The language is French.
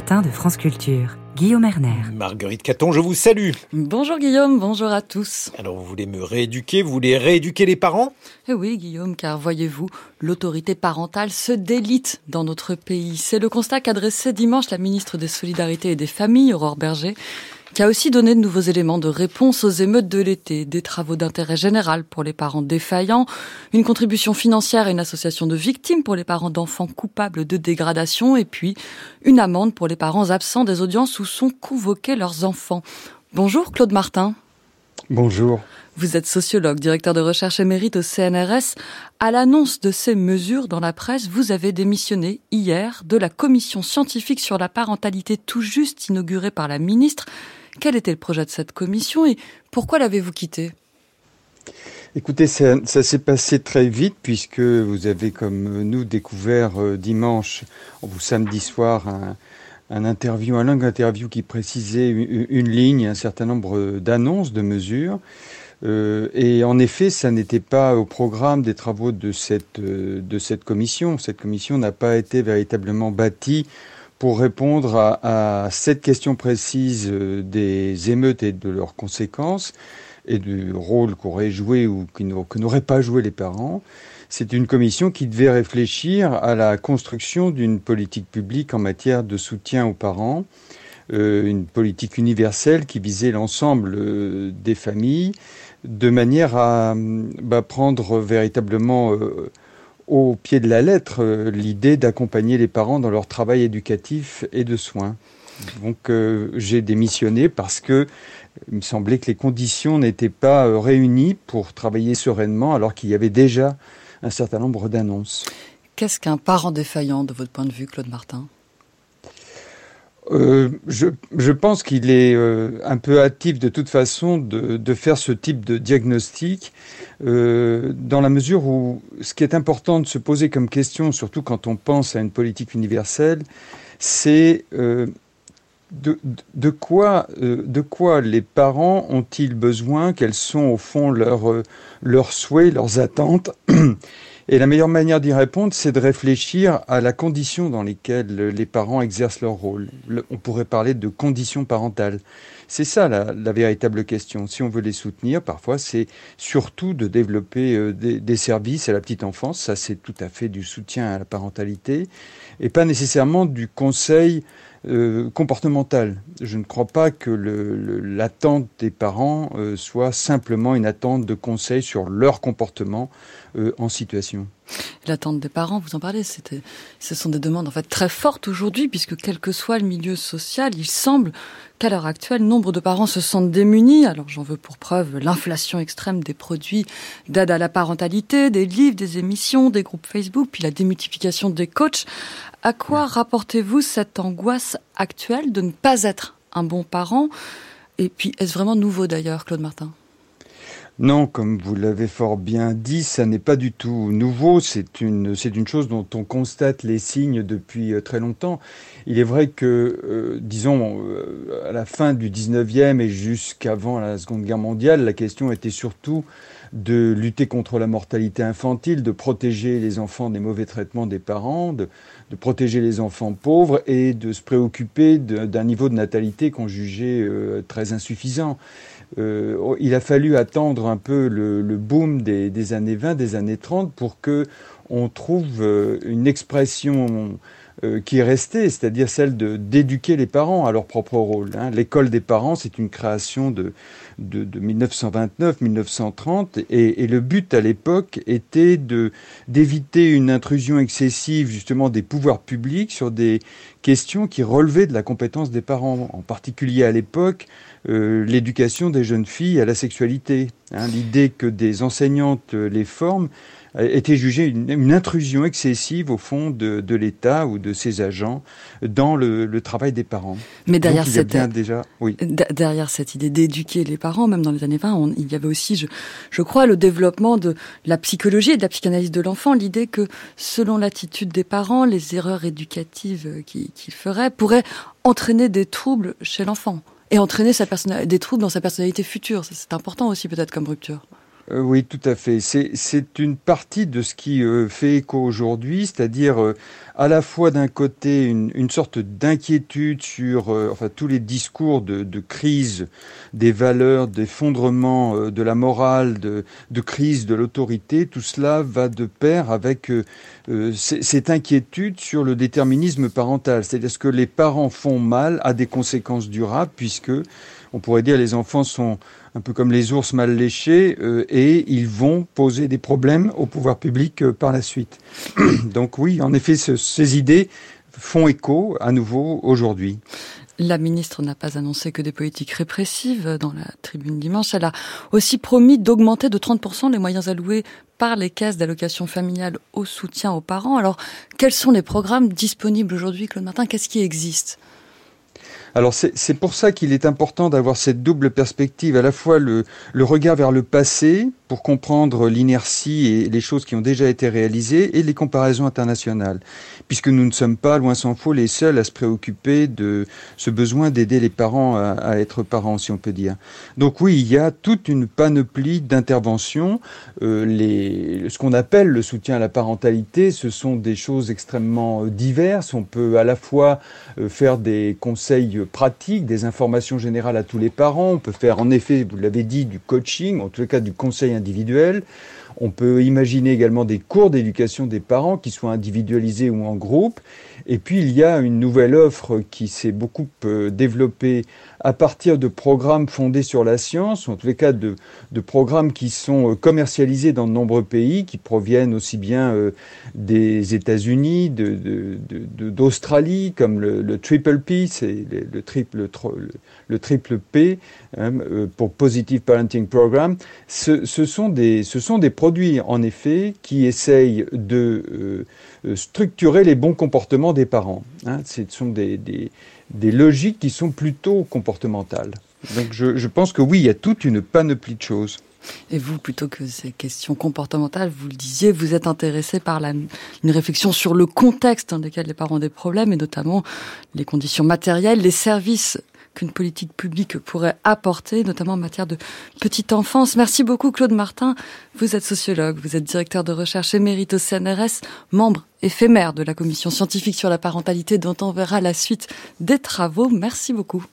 de France Culture. Guillaume Erner. Marguerite Caton, je vous salue. Bonjour Guillaume, bonjour à tous. Alors vous voulez me rééduquer, vous voulez rééduquer les parents? Eh oui Guillaume, car voyez-vous, l'autorité parentale se délite dans notre pays. C'est le constat qu'a dressé dimanche la ministre des Solidarités et des Familles, Aurore Berger, qui a aussi donné de nouveaux éléments de réponse aux émeutes de l'été, des travaux d'intérêt général pour les parents défaillants, une contribution financière à une association de victimes pour les parents d'enfants coupables de dégradation, et puis une amende pour les parents absents des audiences où sont convoqués leurs enfants. Bonjour Claude Martin. Bonjour. Vous êtes sociologue, directeur de recherche émérite au CNRS. À l'annonce de ces mesures dans la presse, vous avez démissionné hier de la commission scientifique sur la parentalité tout juste inaugurée par la ministre. Quel était le projet de cette commission et pourquoi l'avez-vous quitté Écoutez, ça, s'est passé très vite puisque vous avez, comme nous, découvert euh, dimanche, ou samedi soir, un, longue interview qui précisait une, ligne, un certain nombre d'annonces, de mesures. Euh, et en effet, ça n'était pas au programme des travaux de cette, euh, de cette commission. Cette commission n'a pas été véritablement bâtie pour répondre à, cette question précise euh, des émeutes et de leurs conséquences et du rôle qu'auraient joué ou que n'auraient pas joué les parents. C'est une commission qui devait réfléchir à la construction d'une politique publique en matière de soutien aux parents, euh, une politique universelle qui visait l'ensemble euh, des familles, de manière à bah, prendre véritablement au pied de la lettre euh, l'idée d'accompagner les parents dans leur travail éducatif et de soins. Donc euh, j'ai démissionné parce que il me semblait que les conditions n'étaient pas euh, réunies pour travailler sereinement alors qu'il y avait déjà un certain nombre d'annonces. Qu'est-ce qu'un parent défaillant de votre point de vue, Claude Martin? Euh, je, pense qu'il est euh, un peu hâtif de toute façon de, faire ce type de diagnostic, euh, dans la mesure où ce qui est important de se poser comme question, surtout quand on pense à une politique universelle, c'est de, quoi, de quoi les parents ont-ils besoin, quels sont au fond leurs souhaits, leurs attentes? Et la meilleure manière d'y répondre, c'est de réfléchir à la condition dans lesquelles les parents exercent leur rôle. on pourrait parler de conditions parentales. C'est ça la, véritable question. Si on veut les soutenir, parfois, c'est surtout de développer euh, des, services à la petite enfance. Ça, c'est tout à fait du soutien à la parentalité et pas nécessairement du conseil euh, comportemental. Je ne crois pas que l'attente des parents euh, soit simplement une attente de conseil sur leur comportement euh, en situation. L'attente des parents, vous en parlez, c'était, ce sont des demandes en fait très fortes aujourd'hui, puisque quel que soit le milieu social, il semble qu'à l'heure actuelle, nombre de parents se sentent démunis. Alors j'en veux pour preuve l'inflation extrême des produits d'aide à la parentalité, des livres, des émissions, des groupes Facebook, puis la démultiplication des coachs. À quoi rapportez-vous cette angoisse actuelle de ne pas être un bon parent? Et puis, est-ce vraiment nouveau d'ailleurs, Claude Martin? Non, comme vous l'avez fort bien dit, ça n'est pas du tout nouveau. C'est une, c'est une chose dont on constate les signes depuis euh, très longtemps. Il est vrai que, euh, disons, euh, à la fin du 19e et jusqu'avant la Seconde Guerre mondiale, la question était surtout de lutter contre la mortalité infantile, de protéger les enfants des mauvais traitements des parents, de, protéger les enfants pauvres et de se préoccuper d'un niveau de natalité qu'on jugeait très insuffisant. Euh, il a fallu attendre un peu le, boom des, années 20, des années 30 pour que on trouve euh, une expression euh, qui est restée, c'est-à-dire celle de d'éduquer les parents à leur propre rôle. Hein. L'école des parents, c'est une création de, de, 1929-1930, et, et, le but à l'époque était de d'éviter une intrusion excessive justement des pouvoirs publics sur des questions qui relevaient de la compétence des parents, en particulier à l'époque euh, l'éducation des jeunes filles à la sexualité. Hein, L'idée que des enseignantes les forment était jugée une, intrusion excessive au fond de, de l'État ou de ses agents dans le, le travail des parents. Mais derrière Donc, cette déjà, oui. derrière cette idée d'éduquer les parents, même dans les années 20, il y avait aussi, je, je crois, le développement de la psychologie et de la psychanalyse de l'enfant, l'idée que selon l'attitude des parents, les erreurs éducatives qu'ils feraient pourraient entraîner des troubles chez l'enfant et entraîner sa des troubles dans sa personnalité future. C'est important aussi peut-être comme rupture. Euh, oui, tout à fait. C'est une partie de ce qui euh, fait écho aujourd'hui, c'est-à-dire euh, à la fois d'un côté une, une sorte d'inquiétude sur enfin, tous les discours de, de, crise des valeurs, d'effondrement de la morale, de, de crise de l'autorité. Tout cela va de pair avec cette inquiétude sur le déterminisme parental, c'est-à-dire ce que les parents font mal a des conséquences durables puisque on pourrait dire les enfants sont un peu comme les ours mal léchés, euh, et ils vont poser des problèmes au pouvoir public euh, par la suite. Donc oui, en effet, ces idées font écho à nouveau aujourd'hui. La ministre n'a pas annoncé que des politiques répressives dans la tribune dimanche. Elle a aussi promis d'augmenter de 30% les moyens alloués par les caisses d'allocation familiale au soutien aux parents. Alors, quels sont les programmes disponibles aujourd'hui, Claude Martin? Qu'est-ce qui existe? Alors c'est pour ça qu'il est important d'avoir cette double perspective, à la fois le, le regard vers le passé, pour comprendre l'inertie et les choses qui ont déjà été réalisées et les comparaisons internationales, puisque nous ne sommes pas, loin s'en faut, les seuls à se préoccuper de ce besoin d'aider les parents à, être parents, si on peut dire. Donc oui, il y a toute une panoplie d'interventions. Euh, ce qu'on appelle le soutien à la parentalité, ce sont des choses extrêmement euh, diverses. On peut à la fois euh, faire des conseils pratiques, des informations générales à tous les parents. On peut faire, en effet, vous l'avez dit, du coaching, en tout cas du conseil On peut imaginer également des cours d'éducation des parents qui soient individualisés ou en groupe. Et puis il y a une nouvelle offre qui s'est beaucoup euh, développée à partir de programmes fondés sur la science, en tous les cas de, programmes qui sont euh, commercialisés dans de nombreux pays, qui proviennent aussi bien euh, des États-Unis, d'Australie, comme le, Triple P, c'est le, triple, le, triple P hein, pour Positive Parenting Program. Ce, sont des, produits, en effet, qui essayent de structurer les bons comportements des parents. Hein. Ce sont des, logiques qui sont plutôt comportementales. Donc je, pense que oui, il y a toute une panoplie de choses. Et vous, plutôt que ces questions comportementales, vous le disiez, vous êtes intéressé par une réflexion sur le contexte dans lequel les parents ont des problèmes, et notamment les conditions matérielles, les services qu'une politique publique pourrait apporter, notamment en matière de petite enfance. Merci beaucoup Claude Martin. Vous êtes sociologue, vous êtes directeur de recherche émérite au CNRS, membre éphémère de la commission scientifique sur la parentalité dont on verra la suite des travaux. Merci beaucoup.